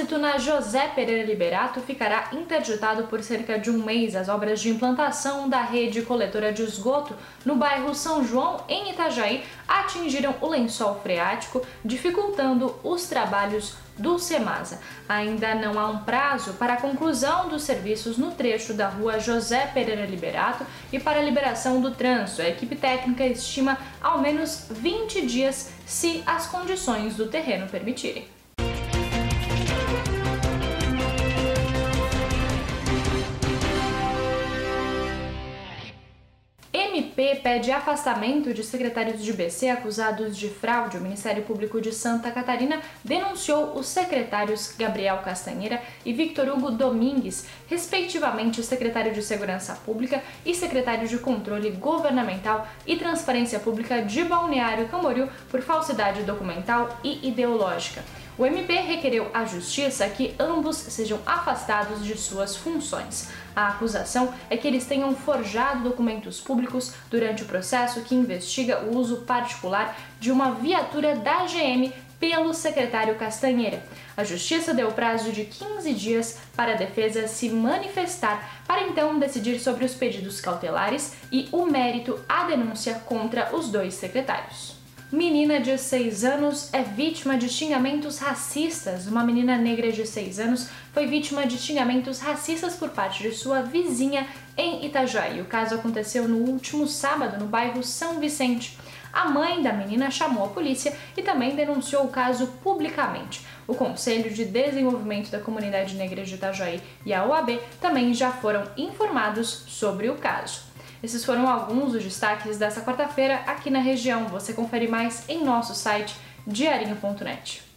trânsito na José Pereira Liberato ficará interditado por cerca de um mês. As obras de implantação da rede coletora de esgoto no bairro São João, em Itajaí, atingiram o lençol freático, dificultando os trabalhos do Semasa. Ainda não há um prazo para a conclusão dos serviços no trecho da rua José Pereira Liberato e para a liberação do trânsito. A equipe técnica estima ao menos 20 dias se as condições do terreno permitirem. MP pede afastamento de secretários de BC acusados de fraude. O Ministério Público de Santa Catarina denunciou os secretários Gabriel Castanheira e Victor Hugo Domingues, respectivamente secretário de Segurança Pública e secretário de Controle Governamental e Transparência Pública de Balneário Camboriú, por falsidade documental e ideológica. O MP requereu à Justiça que ambos sejam afastados de suas funções. A acusação é que eles tenham forjado documentos públicos durante o processo que investiga o uso particular de uma viatura da GM pelo secretário Castanheira. A Justiça deu prazo de 15 dias para a defesa se manifestar, para então decidir sobre os pedidos cautelares e o mérito à denúncia contra os dois secretários. Menina de 6 anos é vítima de xingamentos racistas. Uma menina negra de 6 anos foi vítima de xingamentos racistas por parte de sua vizinha em Itajaí. O caso aconteceu no último sábado no bairro São Vicente. A mãe da menina chamou a polícia e também denunciou o caso publicamente. O Conselho de Desenvolvimento da Comunidade Negra de Itajaí e a OAB também já foram informados sobre o caso. Esses foram alguns dos destaques dessa quarta-feira aqui na região. Você confere mais em nosso site diarinho.net.